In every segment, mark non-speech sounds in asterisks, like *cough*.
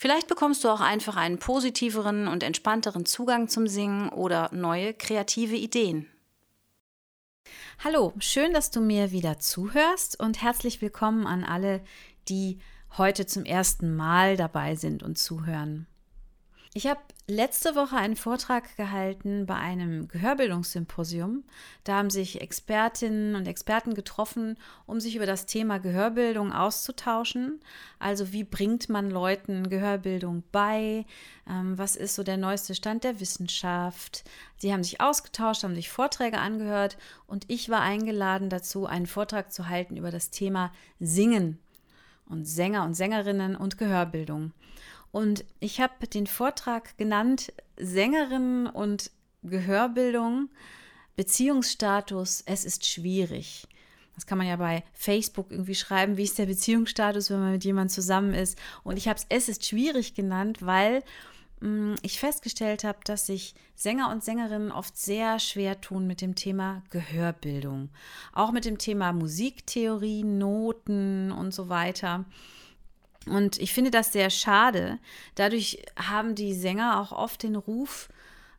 Vielleicht bekommst du auch einfach einen positiveren und entspannteren Zugang zum Singen oder neue kreative Ideen. Hallo, schön, dass du mir wieder zuhörst und herzlich willkommen an alle, die heute zum ersten Mal dabei sind und zuhören. Ich habe letzte Woche einen Vortrag gehalten bei einem Gehörbildungssymposium. Da haben sich Expertinnen und Experten getroffen, um sich über das Thema Gehörbildung auszutauschen. Also wie bringt man Leuten Gehörbildung bei? Ähm, was ist so der neueste Stand der Wissenschaft? Sie haben sich ausgetauscht, haben sich Vorträge angehört und ich war eingeladen dazu, einen Vortrag zu halten über das Thema Singen und Sänger und Sängerinnen und Gehörbildung. Und ich habe den Vortrag genannt Sängerin und Gehörbildung, Beziehungsstatus, es ist schwierig. Das kann man ja bei Facebook irgendwie schreiben, wie ist der Beziehungsstatus, wenn man mit jemandem zusammen ist. Und ich habe es Es ist schwierig genannt, weil mh, mm, ich festgestellt habe, dass sich Sänger und Sängerinnen oft sehr schwer tun mit dem Thema Gehörbildung. Auch mit dem Thema Musiktheorie, Noten und so weiter. Und ich finde das sehr schade. Dadurch haben die Sänger auch oft den Ruf,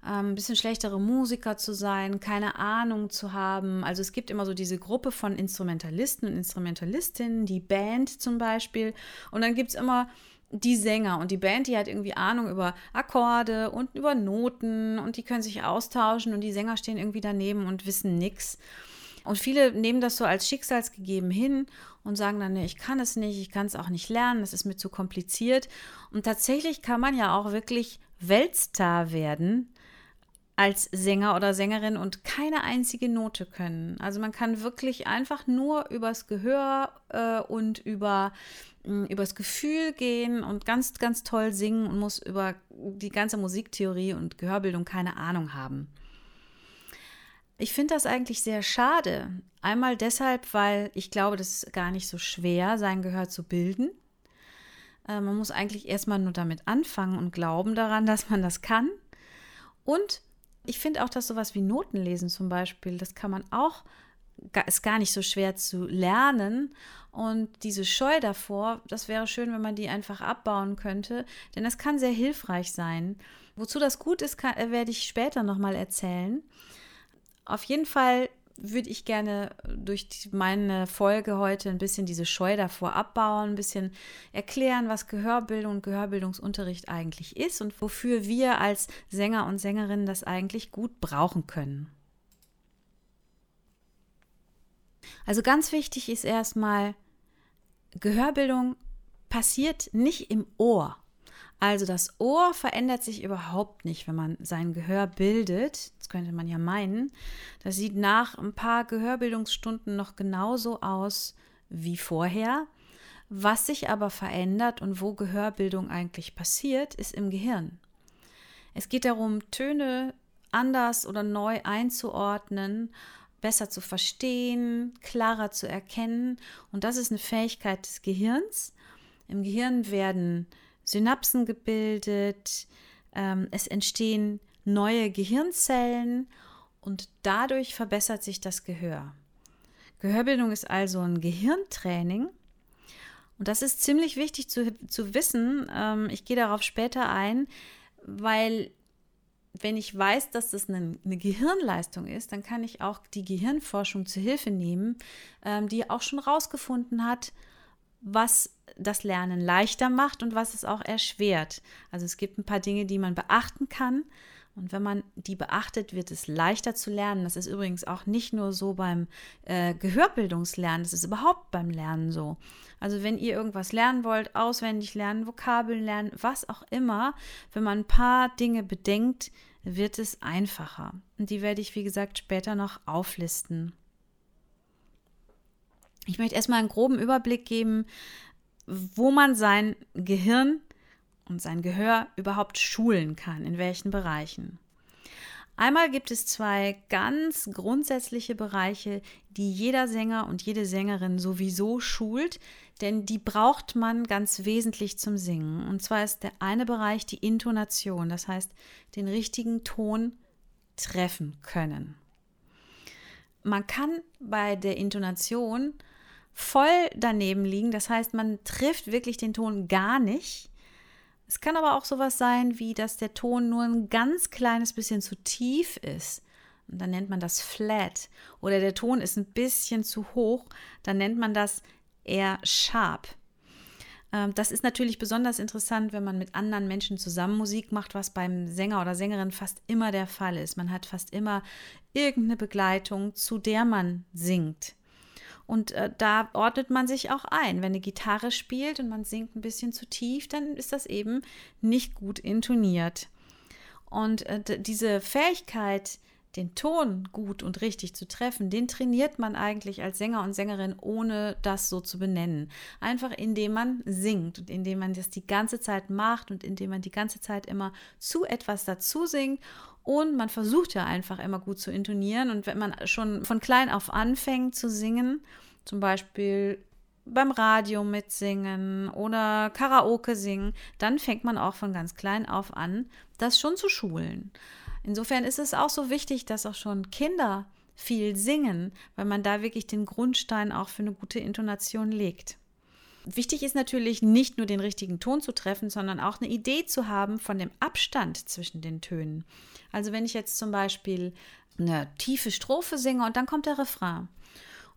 ähm, ein bisschen schlechtere Musiker zu sein, keine Ahnung zu haben. Also es gibt immer so diese Gruppe von Instrumentalisten und Instrumentalistinnen, die Band zum Beispiel. Und dann gibt es immer die Sänger und die Band, die hat irgendwie Ahnung über Akkorde und über Noten und die können sich austauschen und die Sänger stehen irgendwie daneben und wissen nichts. Und viele nehmen das so als schicksalsgegeben hin und sagen dann, nee, ich kann es nicht, ich kann es auch nicht lernen, das ist mir zu kompliziert. Und tatsächlich kann man ja auch wirklich Weltstar werden als Sänger oder Sängerin und keine einzige Note können. Also man kann wirklich einfach nur übers Gehör äh, und über mm, übers Gefühl gehen und ganz, ganz toll singen und muss über die ganze Musiktheorie und Gehörbildung keine Ahnung haben. Ich finde das eigentlich sehr schade. Einmal deshalb, weil ich glaube, das ist gar nicht so schwer, sein Gehör zu bilden. Äh, man muss eigentlich erstmal nur damit anfangen und glauben daran, *laughs* dass man das kann. Und ich finde auch, dass sowas wie Notenlesen zum Beispiel, das kann man auch, ist gar nicht so schwer zu lernen. Und diese Scheu davor, das wäre schön, wenn man die einfach abbauen könnte, denn das kann sehr hilfreich sein. Wozu das gut ist, kann, äh, werde ich später nochmal erzählen. Auf jeden Fall würde ich gerne durch die, meine Folge heute ein bisschen diese Scheu davor abbauen, ein bisschen erklären, was Gehörbildung und Gehörbildungsunterricht eigentlich ist und wofür wir als Sänger und Sängerinnen das eigentlich gut brauchen können. Also ganz wichtig ist erstmal, Gehörbildung passiert nicht im Ohr. Also das Ohr verändert sich überhaupt nicht, wenn man sein Gehör bildet. Das könnte man ja meinen. Das sieht nach ein paar Gehörbildungsstunden noch genauso aus wie vorher. Was sich aber verändert und wo Gehörbildung eigentlich passiert, ist im Gehirn. Es geht darum, Töne anders oder neu einzuordnen, besser zu verstehen, klarer zu erkennen. Und das ist eine Fähigkeit des Gehirns. Im Gehirn werden Synapsen gebildet, ähm, es entstehen neue Gehirnzellen und dadurch verbessert sich das Gehör. Gehörbildung ist also ein Gehirntraining. Und das ist ziemlich wichtig zu, zu wissen. Ähm, ich gehe darauf später ein, weil wenn ich weiß, dass das eine, eine, Gehirnleistung ist, dann kann ich auch die Gehirnforschung zu Hilfe nehmen, ähm, die auch schon rausgefunden hat, was das Lernen leichter macht und was es auch erschwert. Also es gibt ein paar Dinge, die man beachten kann. Und wenn man die beachtet, wird es leichter zu lernen. Das ist übrigens auch nicht nur so beim äh, Gehörbildungslernen, das ist überhaupt beim Lernen so. Also wenn ihr irgendwas lernen wollt, auswendig lernen, Vokabeln lernen, was auch immer, wenn man ein paar Dinge bedenkt, wird es einfacher. Und die werde ich, wie gesagt, später noch auflisten. Ich möchte erstmal einen groben Überblick geben, wo man sein Gehirn und sein Gehör überhaupt schulen kann, in welchen Bereichen. Einmal gibt es zwei ganz grundsätzliche Bereiche, die jeder Sänger und jede Sängerin sowieso schult, denn die braucht man ganz wesentlich zum Singen. Und zwar ist der eine Bereich die Intonation, das heißt den richtigen Ton treffen können. Man kann bei der Intonation voll daneben liegen, das heißt man trifft wirklich den Ton gar nicht. Es kann aber auch sowas sein, wie dass der Ton nur ein ganz kleines bisschen zu tief ist. Und dann nennt man das flat. Oder der Ton ist ein bisschen zu hoch, dann nennt man das eher sharp. Ähm, das ist natürlich besonders interessant, wenn man mit anderen Menschen zusammen Musik macht, was beim Sänger oder Sängerin fast immer der Fall ist. Man hat fast immer irgendeine Begleitung, zu der man singt. Und äh, da ordnet man sich auch ein. Wenn eine Gitarre spielt und man singt ein bisschen zu tief, dann ist das eben nicht gut intoniert. Und äh, diese Fähigkeit, den Ton gut und richtig zu treffen, den trainiert man eigentlich als Sänger und Sängerin, ohne das so zu benennen. Einfach indem man singt und indem man das die ganze Zeit macht und indem man die ganze Zeit immer zu etwas dazu singt. Und man versucht ja einfach immer gut zu intonieren. Und wenn man schon von klein auf anfängt zu singen, zum Beispiel beim Radio mitsingen oder Karaoke singen, dann fängt man auch von ganz klein auf an, das schon zu schulen. Insofern ist es auch so wichtig, dass auch schon Kinder viel singen, weil man da wirklich den Grundstein auch für eine gute Intonation legt. Wichtig ist natürlich nicht nur den richtigen Ton zu treffen, sondern auch eine Idee zu haben von dem Abstand zwischen den Tönen. Also wenn ich jetzt zum Beispiel eine tiefe Strophe singe und dann kommt der Refrain.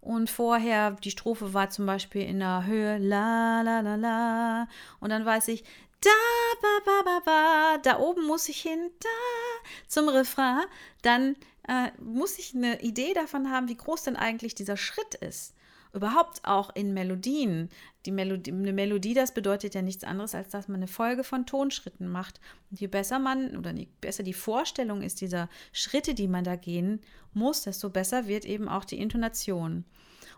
Und vorher, die Strophe war zum Beispiel in der Höhe la la la la. Und dann weiß ich, da, ba, ba, ba, ba, da oben muss ich hin, da, zum Refrain, dann äh, muss ich eine Idee davon haben, wie groß denn eigentlich dieser Schritt ist. Überhaupt auch in Melodien. Die Melodie, eine Melodie, das bedeutet ja nichts anderes, als dass man eine Folge von Tonschritten macht. Und je besser man oder je besser die Vorstellung ist dieser Schritte, die man da gehen muss, desto besser wird eben auch die Intonation.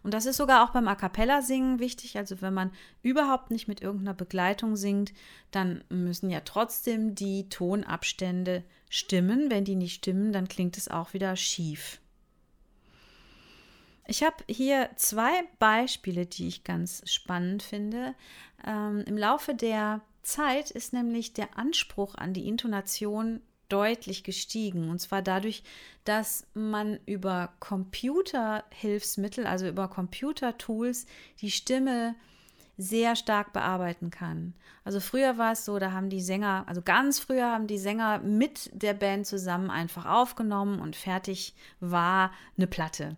Und das ist sogar auch beim A cappella singen wichtig. Also wenn man überhaupt nicht mit irgendeiner Begleitung singt, dann müssen ja trotzdem die Tonabstände stimmen. Wenn die nicht stimmen, dann klingt es auch wieder schief. Ich habe hier zwei Beispiele, die ich ganz spannend finde. Ähm, Im Laufe der Zeit ist nämlich der Anspruch an die Intonation deutlich gestiegen. Und zwar dadurch, dass man über Computerhilfsmittel, also über Computertools, die Stimme sehr stark bearbeiten kann. Also früher war es so, da haben die Sänger, also ganz früher haben die Sänger mit der Band zusammen einfach aufgenommen und fertig war eine Platte.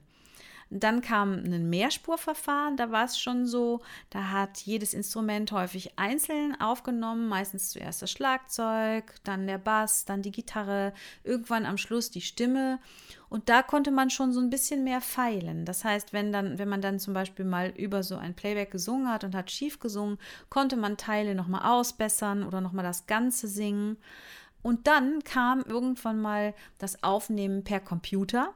Dann kam ein Mehrspurverfahren, da war es schon so, da hat jedes Instrument häufig einzeln aufgenommen, meistens zuerst das Schlagzeug, dann der Bass, dann die Gitarre, irgendwann am Schluss die Stimme. Und da konnte man schon so ein bisschen mehr feilen. Das heißt, wenn, dann, wenn man dann zum Beispiel mal über so ein Playback gesungen hat und hat schief gesungen, konnte man Teile nochmal ausbessern oder nochmal das Ganze singen. Und dann kam irgendwann mal das Aufnehmen per Computer.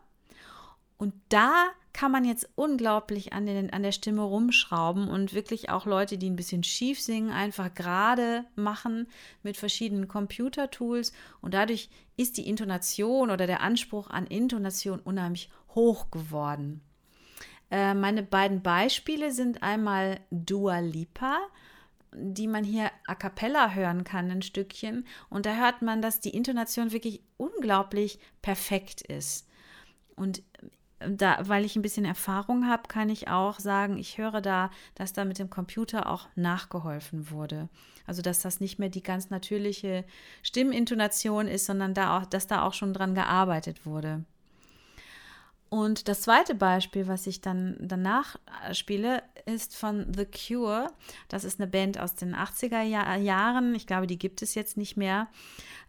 Und da kann man jetzt unglaublich an, den, an der Stimme rumschrauben und wirklich auch Leute, die ein bisschen schief singen, einfach gerade machen mit verschiedenen Computertools. Und dadurch ist die Intonation oder der Anspruch an Intonation unheimlich hoch geworden. Äh, meine beiden Beispiele sind einmal Dua Lipa die man hier a cappella hören kann, ein Stückchen. Und da hört man, dass die Intonation wirklich unglaublich perfekt ist. Und da, weil ich ein bisschen Erfahrung habe, kann ich auch sagen, ich höre da, dass da mit dem Computer auch nachgeholfen wurde. Also dass das nicht mehr die ganz natürliche Stimmintonation ist, sondern da auch, dass da auch schon dran gearbeitet wurde. Und das zweite Beispiel, was ich dann danach äh, spiele, ist von The Cure. Das ist eine Band aus den 80er Jahren. Ich glaube, die gibt es jetzt nicht mehr.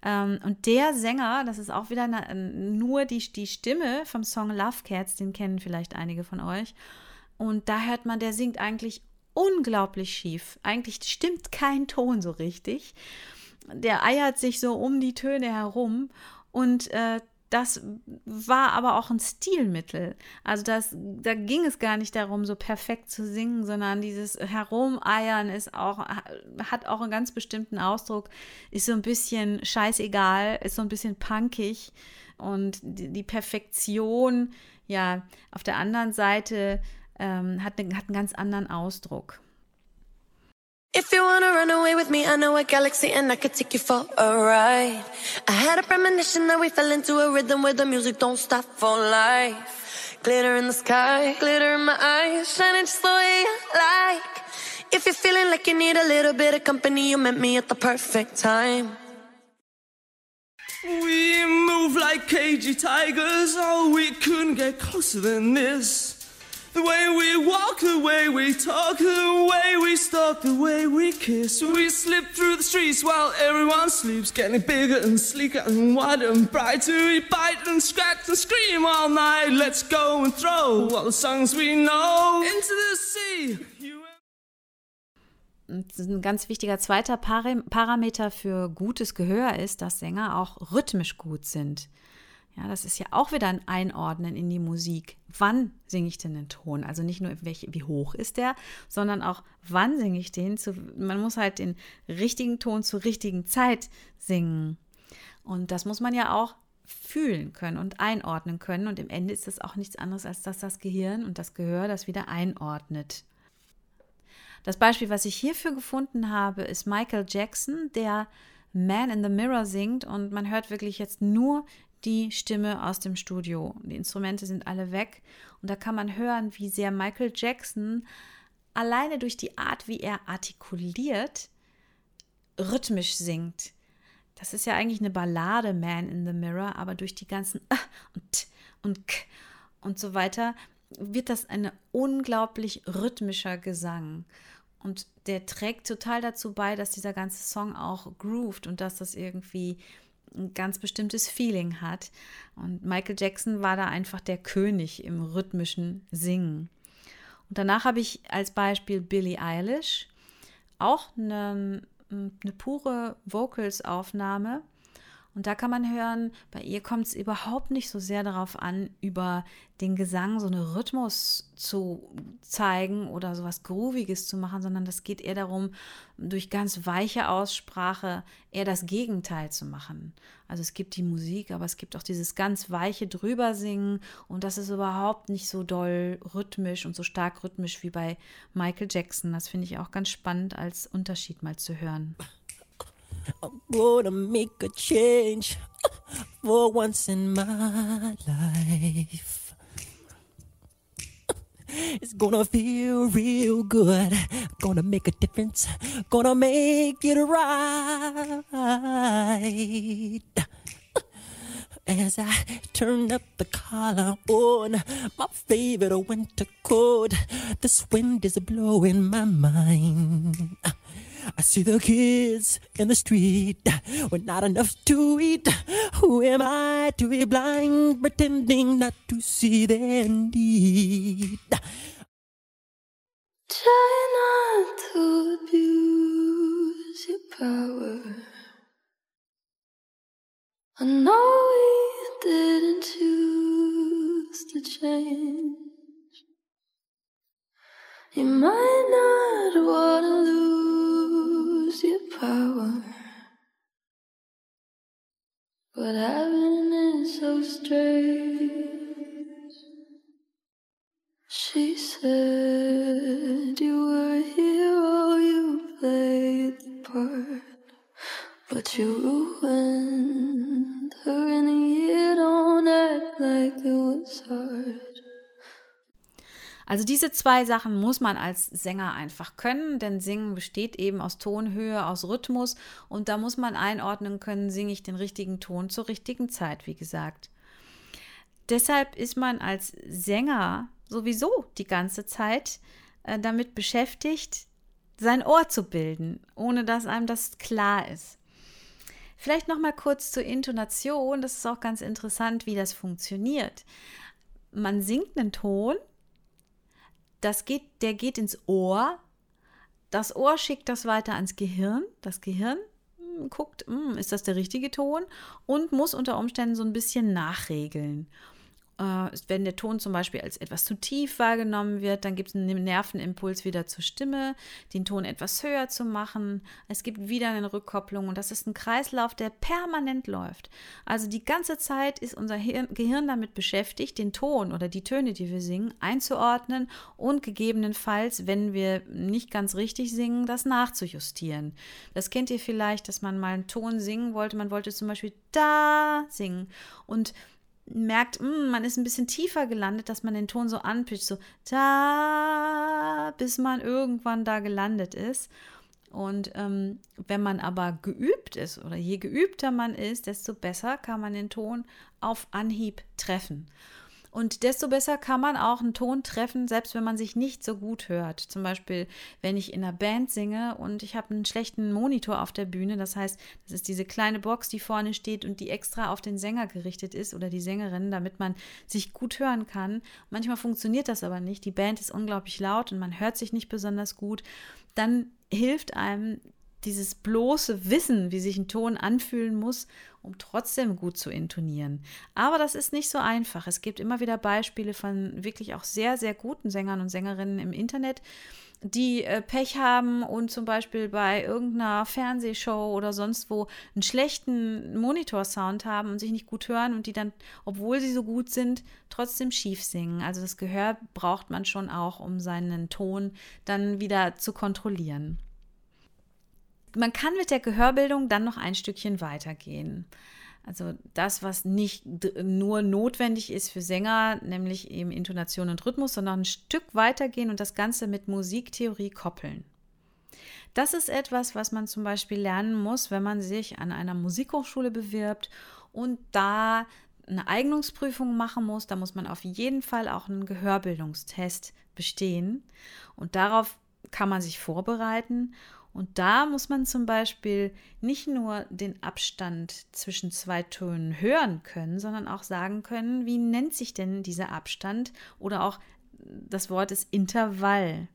Ähm, und der Sänger, das ist auch wieder nur die, die Stimme vom Song Love Cats, den kennen vielleicht einige von euch. Und da hört man, der singt eigentlich unglaublich schief. Eigentlich stimmt kein Ton so richtig. Der eiert sich so um die Töne herum. Und äh, das war aber auch ein Stilmittel. Also das, da ging es gar nicht darum, so perfekt zu singen, sondern dieses Herumeiern ist auch, hat auch einen ganz bestimmten Ausdruck, ist so ein bisschen scheißegal, ist so ein bisschen punkig und die, die Perfektion, ja, auf der anderen Seite ähm, hat, hat einen ganz anderen Ausdruck. If you wanna run away with me, I know a galaxy and I could take you for a ride. I had a premonition that we fell into a rhythm where the music don't stop for life. Glitter in the sky, glitter in my eyes, shining just the way I like. If you're feeling like you need a little bit of company, you met me at the perfect time. We move like cagey tigers, oh, we couldn't get closer than this. The way we walk, the way we talk, the way we stalk, the way we kiss. We slip through the streets while everyone sleeps, getting bigger and sleeker and wider and brighter. We bite and scratch and scream all night. Let's go and throw all the songs we know into the sea. ein ganz wichtiger zweiter Parameter für gutes Gehör ist, dass Sänger auch rhythmisch gut sind. Ja, das ist ja auch wieder ein Einordnen in die Musik. Wann singe ich denn den Ton? Also nicht nur, welch, wie hoch ist der, sondern auch, wann singe ich den? Zu, man muss halt den richtigen Ton zur richtigen Zeit singen. Und das muss man ja auch fühlen können und einordnen können. Und im Ende ist das auch nichts anderes, als dass das Gehirn und das Gehör das wieder einordnet. Das Beispiel, was ich hierfür gefunden habe, ist Michael Jackson, der Man in the Mirror singt und man hört wirklich jetzt nur die Stimme aus dem Studio. Die Instrumente sind alle weg und da kann man hören, wie sehr Michael Jackson alleine durch die Art, wie er artikuliert, rhythmisch singt. Das ist ja eigentlich eine Ballade, Man in the Mirror, aber durch die ganzen und und K und so weiter wird das ein unglaublich rhythmischer Gesang. Und der trägt total dazu bei, dass dieser ganze Song auch grooved und dass das irgendwie ein ganz bestimmtes Feeling hat. Und Michael Jackson war da einfach der König im rhythmischen Singen. Und danach habe ich als Beispiel Billie Eilish, auch eine, eine pure Vocals-Aufnahme und da kann man hören, bei ihr kommt es überhaupt nicht so sehr darauf an, über den Gesang so einen Rhythmus zu zeigen oder sowas Grooviges zu machen, sondern das geht eher darum, durch ganz weiche Aussprache eher das Gegenteil zu machen. Also es gibt die Musik, aber es gibt auch dieses ganz weiche Drübersingen und das ist überhaupt nicht so doll rhythmisch und so stark rhythmisch wie bei Michael Jackson. Das finde ich auch ganz spannend als Unterschied mal zu hören. I'm gonna make a change for once in my life. It's gonna feel real good. Gonna make a difference. Gonna make it right. As I turn up the collar on my favorite winter coat, this wind is blowing my mind. I see the kids in the street with not enough to eat. Who am I to be blind, pretending not to see their need? Try not to abuse your power. I know we didn't choose to change. You might not want to lose your power, but having it so strange. She said you were a hero, you played the part, but you ruined her, and you don't act like it was hard. Also diese zwei Sachen muss man als Sänger einfach können, denn Singen besteht eben aus Tonhöhe, aus Rhythmus und da muss man einordnen können, singe ich den richtigen Ton zur richtigen Zeit, wie gesagt. Deshalb ist man als Sänger sowieso die ganze Zeit äh, damit beschäftigt, sein Ohr zu bilden, ohne dass einem das klar ist. Vielleicht noch mal kurz zur Intonation, das ist auch ganz interessant, wie das funktioniert. Man singt einen Ton das geht, der geht ins Ohr. Das Ohr schickt das weiter ans Gehirn. Das Gehirn guckt, hm, ist das der richtige Ton und muss unter Umständen so ein bisschen nachregeln. Äh, wenn der Ton zum Beispiel als etwas zu tief wahrgenommen wird, dann gibt es einen Nervenimpuls wieder zur Stimme, den Ton etwas höher zu machen. Es gibt wieder eine Rückkopplung und das ist ein Kreislauf, der permanent läuft. Also die ganze Zeit ist unser Gehirn damit beschäftigt, den Ton oder die Töne, die wir singen, einzuordnen und gegebenenfalls, wenn wir nicht ganz richtig singen, das nachzujustieren. Das kennt ihr vielleicht, dass man mal einen Ton singen wollte. Man wollte zum Beispiel da singen und merkt, mh, hm, man ist ein bisschen tiefer gelandet, dass man den Ton so anpitcht, so da, bis man irgendwann da gelandet ist. Und ähm, wenn man aber geübt ist oder je geübter man ist, desto besser kann man den Ton auf Anhieb treffen. Und desto besser kann man auch einen Ton treffen, selbst wenn man sich nicht so gut hört. Zum Beispiel, wenn ich in einer Band singe und ich habe einen schlechten Monitor auf der Bühne. Das heißt, das ist diese kleine Box, die vorne steht und die extra auf den Sänger gerichtet ist oder die Sängerin, damit man sich gut hören kann. Manchmal funktioniert das aber nicht. Die Band ist unglaublich laut und man hört sich nicht besonders gut. Dann hilft einem dieses bloße Wissen, wie sich ein Ton anfühlen muss, um trotzdem gut zu intonieren. Aber das ist nicht so einfach. Es gibt immer wieder Beispiele von wirklich auch sehr, sehr guten Sängern und Sängerinnen im Internet, die äh, Pech haben und zum Beispiel bei irgendeiner Fernsehshow oder sonst wo einen schlechten Monitorsound haben und sich nicht gut hören und die dann, obwohl sie so gut sind, trotzdem schief singen. Also das Gehör braucht man schon auch, um seinen Ton dann wieder zu kontrollieren man kann mit der Gehörbildung dann noch ein Stückchen weitergehen. Also das, was nicht nur notwendig ist für Sänger, nämlich eben Intonation und Rhythmus, sondern ein Stück weitergehen und das Ganze mit Musiktheorie koppeln. Das ist etwas, was man zum Beispiel lernen muss, wenn man sich an einer Musikhochschule bewirbt und da eine Eignungsprüfung machen muss. Da muss man auf jeden Fall auch einen Gehörbildungstest bestehen und darauf kann man sich vorbereiten und da muss man zum Beispiel nicht nur den Abstand zwischen zwei Tönen hören können, sondern auch sagen können, wie nennt sich denn dieser Abstand oder auch das Wort ist Intervall.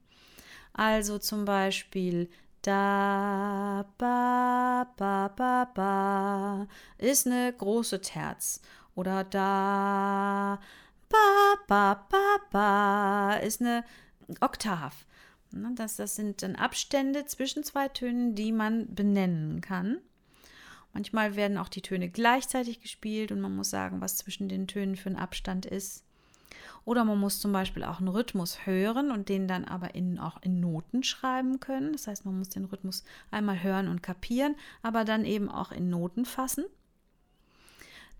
Also zum Beispiel da, ba, ba, ba, ba ist eine große Terz. Oder da, ba, ba, ba, ba ist eine Oktav. Ne, das, das sind dann Abstände zwischen zwei Tönen, die man benennen kann. Manchmal werden auch die Töne gleichzeitig gespielt und man muss sagen, was zwischen den Tönen für ein Abstand ist. Oder man muss zum Beispiel auch einen Rhythmus hören und den dann aber in, auch in Noten schreiben können. Das heißt, man muss den Rhythmus einmal hören und kapieren, aber dann eben auch in Noten fassen.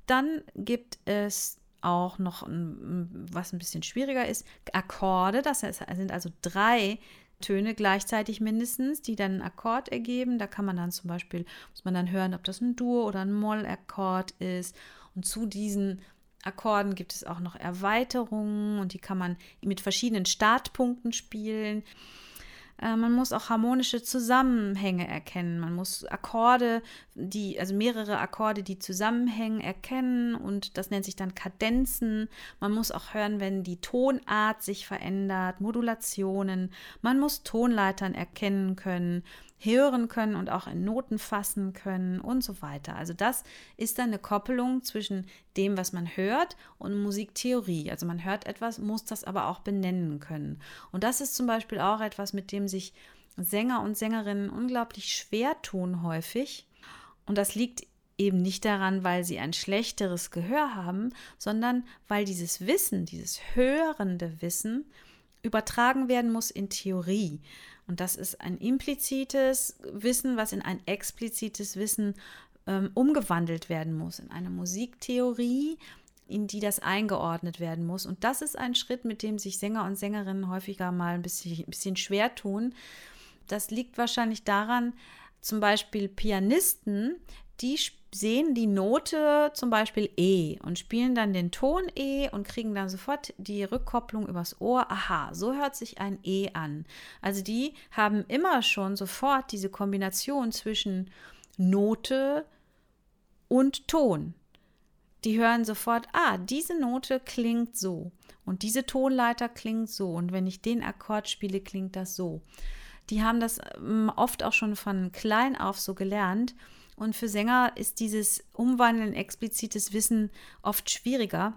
Dann gibt es auch noch, was ein bisschen schwieriger ist, Akkorde. Das sind also drei Töne gleichzeitig mindestens, die dann einen Akkord ergeben. Da kann man dann zum Beispiel, muss man dann hören, ob das ein Dur- oder ein Moll-Akkord ist. Und zu diesen Akkorden gibt es auch noch Erweiterungen und die kann man mit verschiedenen Startpunkten spielen. Äh, man muss auch harmonische Zusammenhänge erkennen. Man muss Akkorde, die, also mehrere Akkorde, die zusammenhängen, erkennen und das nennt sich dann Kadenzen. Man muss auch hören, wenn die Tonart sich verändert, Modulationen. Man muss Tonleitern erkennen können hören können und auch in Noten fassen können und so weiter. Also das ist dann eine Koppelung zwischen dem, was man hört und Musiktheorie. Also man hört etwas, muss das aber auch benennen können. Und das ist zum Beispiel auch etwas, mit dem sich Sänger und Sängerinnen unglaublich schwer tun häufig. Und das liegt eben nicht daran, weil sie ein schlechteres Gehör haben, sondern weil dieses Wissen, dieses hörende Wissen übertragen werden muss in Theorie. Und das ist ein implizites Wissen, was in ein explizites Wissen ähm, umgewandelt werden muss, in eine Musiktheorie, in die das eingeordnet werden muss. Und das ist ein Schritt, mit dem sich Sänger und Sängerinnen häufiger mal ein bisschen, ein bisschen schwer tun. Das liegt wahrscheinlich daran, zum Beispiel Pianisten, die sehen die Note zum Beispiel E und spielen dann den Ton E und kriegen dann sofort die Rückkopplung übers Ohr. Aha, so hört sich ein E an. Also die haben immer schon sofort diese Kombination zwischen Note und Ton. Die hören sofort, ah, diese Note klingt so und diese Tonleiter klingt so und wenn ich den Akkord spiele, klingt das so. Die haben das ähm, oft auch schon von klein auf so gelernt Und für Sänger ist dieses Umwandeln explizites Wissen oft schwieriger.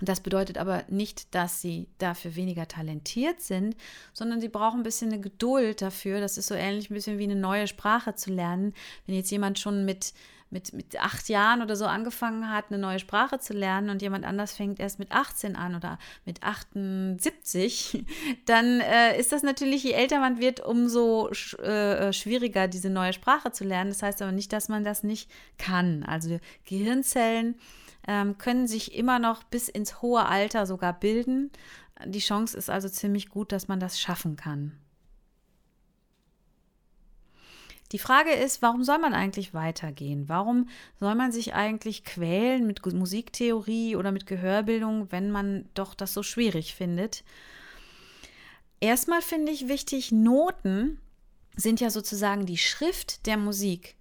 Das bedeutet aber nicht, dass sie dafür weniger talentiert sind, sondern sie brauchen ein bisschen eine Geduld dafür. Das ist so ähnlich ein bisschen wie eine neue Sprache zu lernen. Wenn jetzt jemand schon mit mit, mit acht Jahren oder so angefangen hat, eine neue Sprache zu lernen und jemand anders fängt erst mit 18 an oder mit 78, *laughs* dann äh, ist das natürlich, je älter man wird, umso sch äh, schwieriger, diese neue Sprache zu lernen. Das heißt aber nicht, dass man das nicht kann. Also Gehirnzellen ähm, können sich immer noch bis ins hohe Alter sogar bilden. Die Chance ist also ziemlich gut, dass man das schaffen kann. Die Frage ist, warum soll man eigentlich weitergehen? Warum soll man sich eigentlich quälen mit Musiktheorie oder mit Gehörbildung, wenn man doch das so schwierig findet? Erstmal finde ich wichtig, Noten sind ja sozusagen die Schrift der Musik.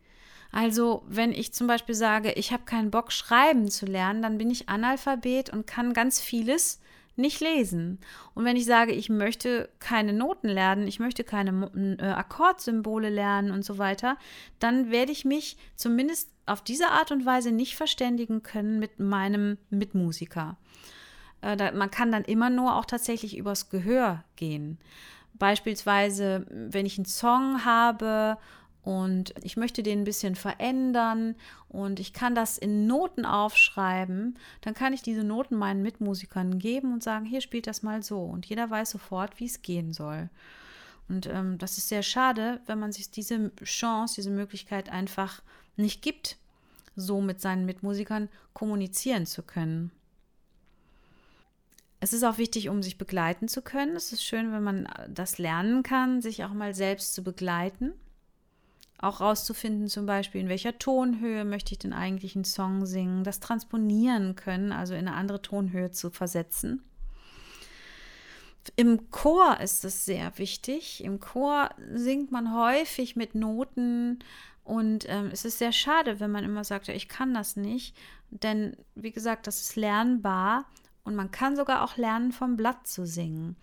Also, wenn ich zum Beispiel sage, ich habe keinen Bock, schreiben zu lernen, dann bin ich Analphabet und kann ganz vieles nicht lesen. Und wenn ich sage, ich möchte keine Noten lernen, ich möchte keine äh, Akkordsymbole lernen und so weiter, dann werde ich mich zumindest auf diese Art und Weise nicht verständigen können mit meinem Mitmusiker. Äh, man kann dann immer nur auch tatsächlich übers Gehör gehen. Beispielsweise, wenn ich einen Song habe und ich möchte den ein bisschen verändern und ich kann das in Noten aufschreiben, dann kann ich diese Noten meinen Mitmusikern geben und sagen, hier spielt das mal so und jeder weiß sofort, wie es gehen soll. Und ähm, das ist sehr schade, wenn man sich diese Chance, diese Möglichkeit einfach nicht gibt, so mit seinen Mitmusikern kommunizieren zu können. Es ist auch wichtig, um sich begleiten zu können. Es ist schön, wenn man das lernen kann, sich auch mal selbst zu begleiten. Auch rauszufinden, zum Beispiel, in welcher Tonhöhe möchte ich den eigentlichen Song singen, das transponieren können, also in eine andere Tonhöhe zu versetzen. Im Chor ist es sehr wichtig. Im Chor singt man häufig mit Noten und ähm, es ist sehr schade, wenn man immer sagt, ich kann das nicht. Denn, wie gesagt, das ist lernbar und man kann sogar auch lernen, vom Blatt zu singen.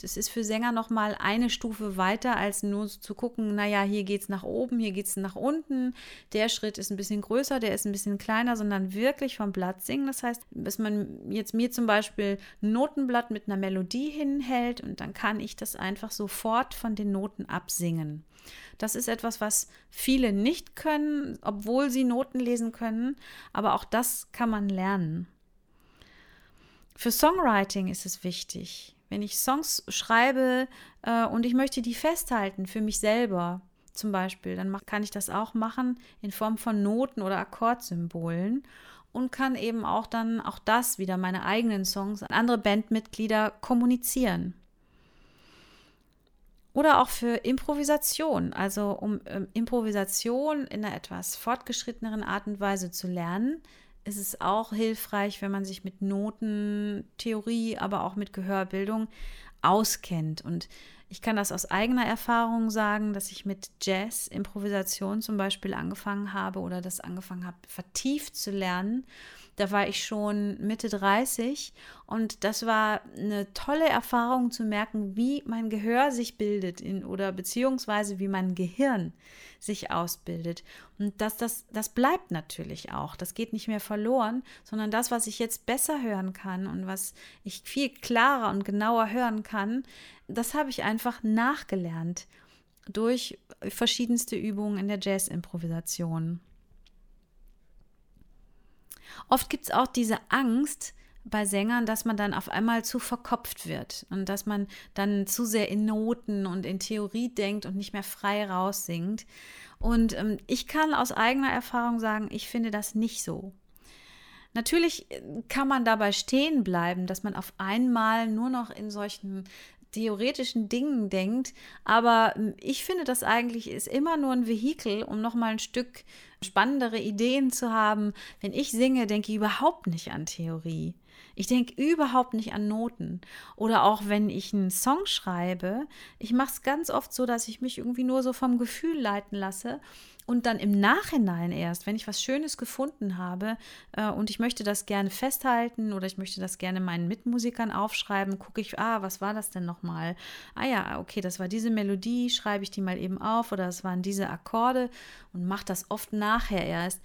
Das ist für Sänger nochmal eine Stufe weiter, als nur zu gucken, naja, hier geht es nach oben, hier geht es nach unten. Der Schritt ist ein bisschen größer, der ist ein bisschen kleiner, sondern wirklich vom Blatt singen. Das heißt, dass man jetzt mir zum Beispiel ein Notenblatt mit einer Melodie hinhält und dann kann ich das einfach sofort von den Noten absingen. Das ist etwas, was viele nicht können, obwohl sie Noten lesen können, aber auch das kann man lernen. Für Songwriting ist es wichtig. Wenn ich Songs schreibe äh, und ich möchte die festhalten für mich selber, zum Beispiel, dann kann ich das auch machen in Form von Noten oder Akkordsymbolen und kann eben auch dann auch das wieder meine eigenen Songs an andere Bandmitglieder kommunizieren. Oder auch für Improvisation, also um ähm, Improvisation in einer etwas fortgeschritteneren Art und Weise zu lernen, ist es auch hilfreich, wenn man sich mit Notentheorie, aber auch mit Gehörbildung auskennt. Und ich kann das aus eigener Erfahrung sagen, dass ich mit Jazz, Improvisation zum Beispiel angefangen habe oder das angefangen habe, vertieft zu lernen da war ich schon Mitte 30 und das war eine tolle Erfahrung zu merken, wie mein Gehör sich bildet in, oder beziehungsweise wie mein Gehirn sich ausbildet. Und das, das, das bleibt natürlich auch. Das geht nicht mehr verloren, sondern das, was ich jetzt besser hören kann und was ich viel klarer und genauer hören kann, das habe ich einfach nachgelernt durch verschiedenste Übungen in der Jazz-Improvisation. Oft gibt es auch diese Angst bei Sängern, dass man dann auf einmal zu verkopft wird und dass man dann zu sehr in Noten und in Theorie denkt und nicht mehr frei raussingt. Und ähm, ich kann aus eigener Erfahrung sagen, ich finde das nicht so. Natürlich äh, kann man dabei stehen bleiben, dass man auf einmal nur noch in solchen theoretischen Dingen denkt, aber hm, ich finde, das eigentlich ist immer nur ein Vehikel, um noch mal ein Stück spannendere Ideen zu haben. Wenn ich singe, denke ich überhaupt nicht an Theorie. Ich denke überhaupt nicht an Noten. Oder auch wenn ich einen Song schreibe, ich mache es ganz oft so, dass ich mich irgendwie nur so vom Gefühl leiten lasse und dann im Nachhinein erst, wenn ich was Schönes gefunden habe äh, und ich möchte das gerne festhalten oder ich möchte das gerne meinen Mitmusikern aufschreiben, gucke ich, ah, was war das denn nochmal? Ah ja, okay, das war diese Melodie, schreibe ich die mal eben auf oder es waren diese Akkorde und mache das oft nachher erst.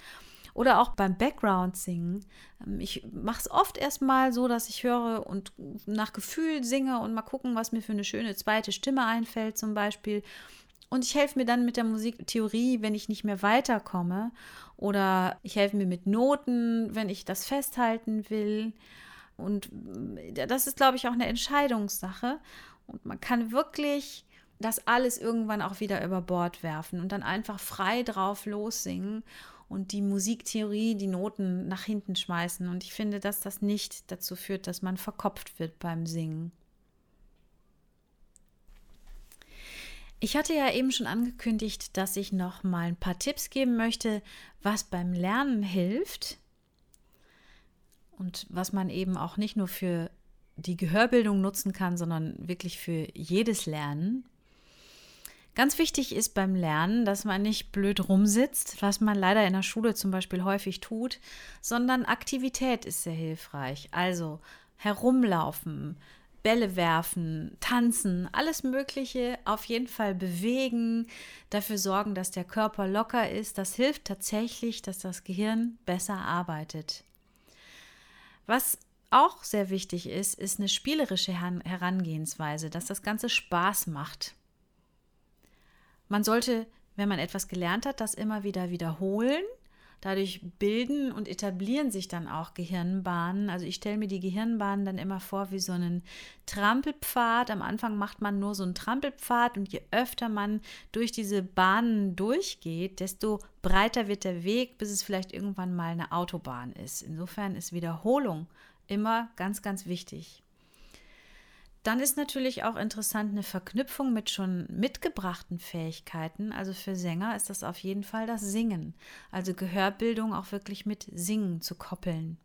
Oder auch beim Background-Singen. Ähm, ich mache es oft erstmal so, dass ich höre und nach Gefühl singe und mal gucken, was mir für eine schöne zweite Stimme einfällt, zum Beispiel. Und ich helfe mir dann mit der Musiktheorie, wenn ich nicht mehr weiterkomme. Oder ich helfe mir mit Noten, wenn ich das festhalten will. Und äh, das ist, glaube ich, auch eine Entscheidungssache. Und man kann wirklich das alles irgendwann auch wieder über Bord werfen und dann einfach frei drauf lossingen und die Musiktheorie, die Noten nach hinten schmeißen. Und ich finde, dass das nicht dazu führt, dass man verkopft wird beim Singen. Ich hatte ja eben schon angekündigt, dass ich noch mal ein paar Tipps geben möchte, was beim Lernen hilft und was man eben auch nicht nur für die Gehörbildung nutzen kann, sondern wirklich für jedes Lernen. Ganz wichtig ist beim Lernen, dass man nicht blöd rumsitzt, was man leider in der Schule zum Beispiel häufig tut, sondern Aktivität ist sehr hilfreich. Also herumlaufen, Bälle werfen, tanzen, alles Mögliche, auf jeden Fall bewegen, dafür sorgen, dass der Körper locker ist. Das hilft tatsächlich, dass das Gehirn besser arbeitet. Was auch sehr wichtig ist, ist eine spielerische Herangehensweise, dass das Ganze Spaß macht. Man sollte, wenn man etwas gelernt hat, das immer wieder wiederholen. Dadurch bilden und etablieren sich dann auch Gehirnbahnen. Also ich stelle mir die Gehirnbahnen dann immer vor wie so einen Trampelpfad. Am Anfang macht man nur so einen Trampelpfad und je öfter man durch diese Bahnen durchgeht, desto breiter wird der Weg, bis es vielleicht irgendwann mal eine Autobahn ist. Insofern ist Wiederholung immer ganz, ganz wichtig. Dann ist natürlich auch interessant eine Verknüpfung mit schon mitgebrachten Fähigkeiten. Also für Sänger ist das auf jeden Fall das Singen. Also Gehörbildung auch wirklich mit Singen zu koppeln.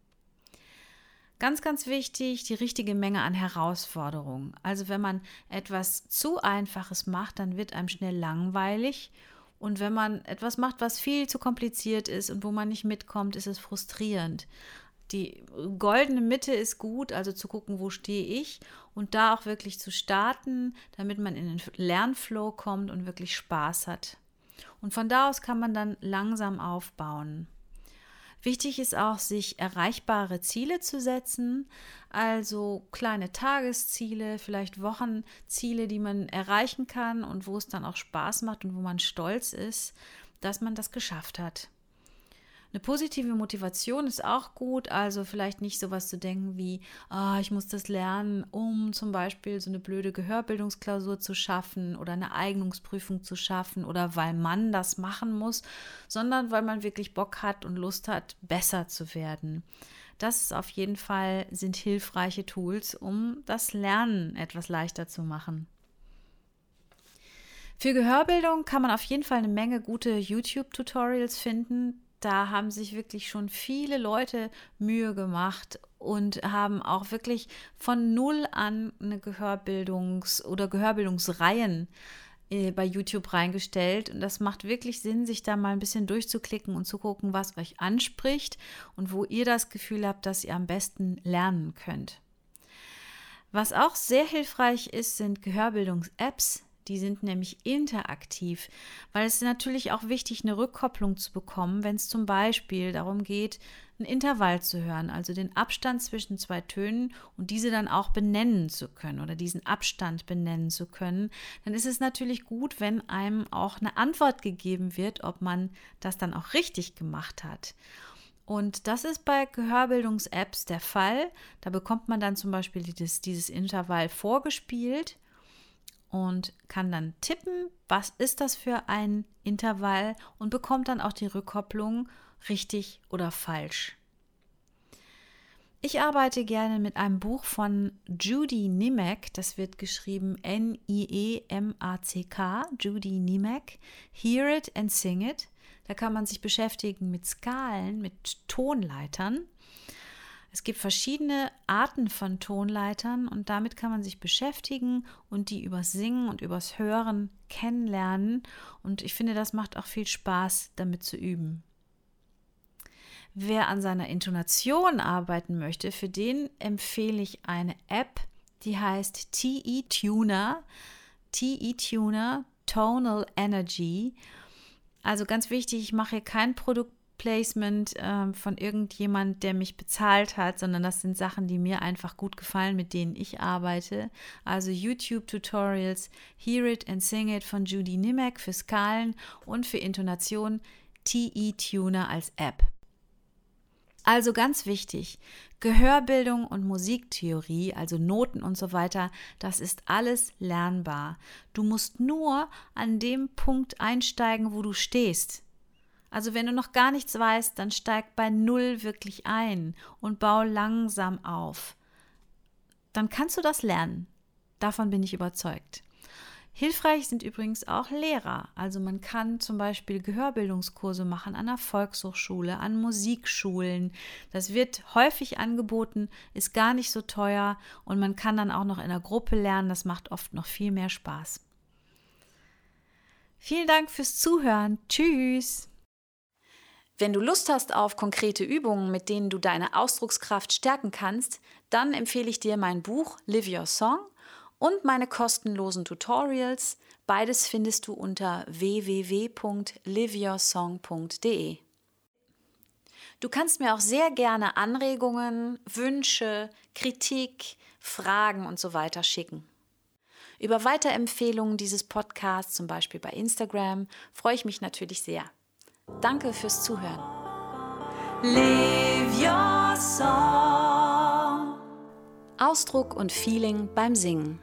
Ganz, ganz wichtig, die richtige Menge an Herausforderungen. Also wenn man etwas zu Einfaches macht, dann wird einem schnell langweilig. Und wenn man etwas macht, was viel zu kompliziert ist und wo man nicht mitkommt, ist es frustrierend die goldene Mitte ist gut, also zu gucken, wo stehe ich und da auch wirklich zu starten, damit man in den Lernflow kommt und wirklich Spaß hat. Und von da aus kann man dann langsam aufbauen. Wichtig ist auch, sich erreichbare Ziele zu setzen, also kleine Tagesziele, vielleicht Wochenziele, die man erreichen kann und wo es dann auch Spaß macht und wo man stolz ist, dass man das geschafft hat. Eine positive Motivation ist auch gut, also vielleicht nicht sowas zu denken wie, ah, ich muss das lernen, um zum Beispiel so eine blöde Gehörbildungsklausur zu schaffen oder eine Eignungsprüfung zu schaffen oder weil man das machen muss, sondern weil man wirklich Bock hat und Lust hat, besser zu werden. Das ist auf jeden Fall sind hilfreiche Tools, um das Lernen etwas leichter zu machen. Für Gehörbildung kann man auf jeden Fall eine Menge gute YouTube-Tutorials finden da haben sich wirklich schon viele Leute Mühe gemacht und haben auch wirklich von null an eine Gehörbildungs- oder Gehörbildungsreihen äh, bei YouTube reingestellt. Und das macht wirklich Sinn, sich da mal ein bisschen durchzuklicken und zu gucken, was euch anspricht und wo ihr das Gefühl habt, dass ihr am besten lernen könnt. Was auch sehr hilfreich ist, sind Gehörbildungs-Apps. Die sind nämlich interaktiv, weil es natürlich auch wichtig, eine Rückkopplung zu bekommen, wenn es zum Beispiel darum geht, ein Intervall zu hören, also den Abstand zwischen zwei Tönen und diese dann auch benennen zu können oder diesen Abstand benennen zu können, dann ist es natürlich gut, wenn einem auch eine Antwort gegeben wird, ob man das dann auch richtig gemacht hat. Und das ist bei Gehörbildungs-Apps der Fall. Da bekommt man dann zum Beispiel dieses, dieses Intervall vorgespielt und kann dann tippen, was ist das für ein Intervall und bekommt dann auch die Rückkopplung richtig oder falsch. Ich arbeite gerne mit einem Buch von Judy Nimek, das wird geschrieben N-I-E-M-A-C-K, Judy Nimek, Hear It and Sing It. Da kann man sich beschäftigen mit Skalen, mit Tonleitern. Es gibt verschiedene Arten von Tonleitern und damit kann man sich beschäftigen und die übers Singen und übers Hören kennenlernen. Und ich finde, das macht auch viel Spaß, damit zu üben. Wer an seiner Intonation arbeiten möchte, für den empfehle ich eine App, die heißt TE Tuner. TE Tuner, Tonal Energy. Also ganz wichtig, ich mache hier kein Produkt Placement äh, von irgendjemand, der mich bezahlt hat, sondern das sind Sachen, die mir einfach gut gefallen, mit denen ich arbeite. Also YouTube-Tutorials, Hear It and Sing It von Judy Nimek für Skalen und für Intonation TE Tuner als App. Also ganz wichtig, Gehörbildung und Musiktheorie, also Noten und so weiter, das ist alles lernbar. Du musst nur an dem Punkt einsteigen, wo du stehst. Also wenn du noch gar nichts weißt, dann steig bei Null wirklich ein und bau langsam auf. Dann kannst du das lernen. Davon bin ich überzeugt. Hilfreich sind übrigens auch Lehrer. Also man kann zum Beispiel Gehörbildungskurse machen an der Volkshochschule, an Musikschulen. Das wird häufig angeboten, ist gar nicht so teuer und man kann dann auch noch in der Gruppe lernen. Das macht oft noch viel mehr Spaß. Vielen Dank fürs Zuhören. Tschüss. Wenn du Lust hast auf konkrete Übungen, mit denen du deine Ausdruckskraft stärken kannst, dann empfehle ich dir mein Buch Live Your Song und meine kostenlosen Tutorials. Beides findest du unter www.liveyoursong.de. Du kannst mir auch sehr gerne Anregungen, Wünsche, Kritik, Fragen und so weiter schicken. Über Weiterempfehlungen dieses Podcasts, zum Beispiel bei Instagram, freue ich mich natürlich sehr. Danke fürs Zuhören. Live your song. Ausdruck und Feeling beim Singen.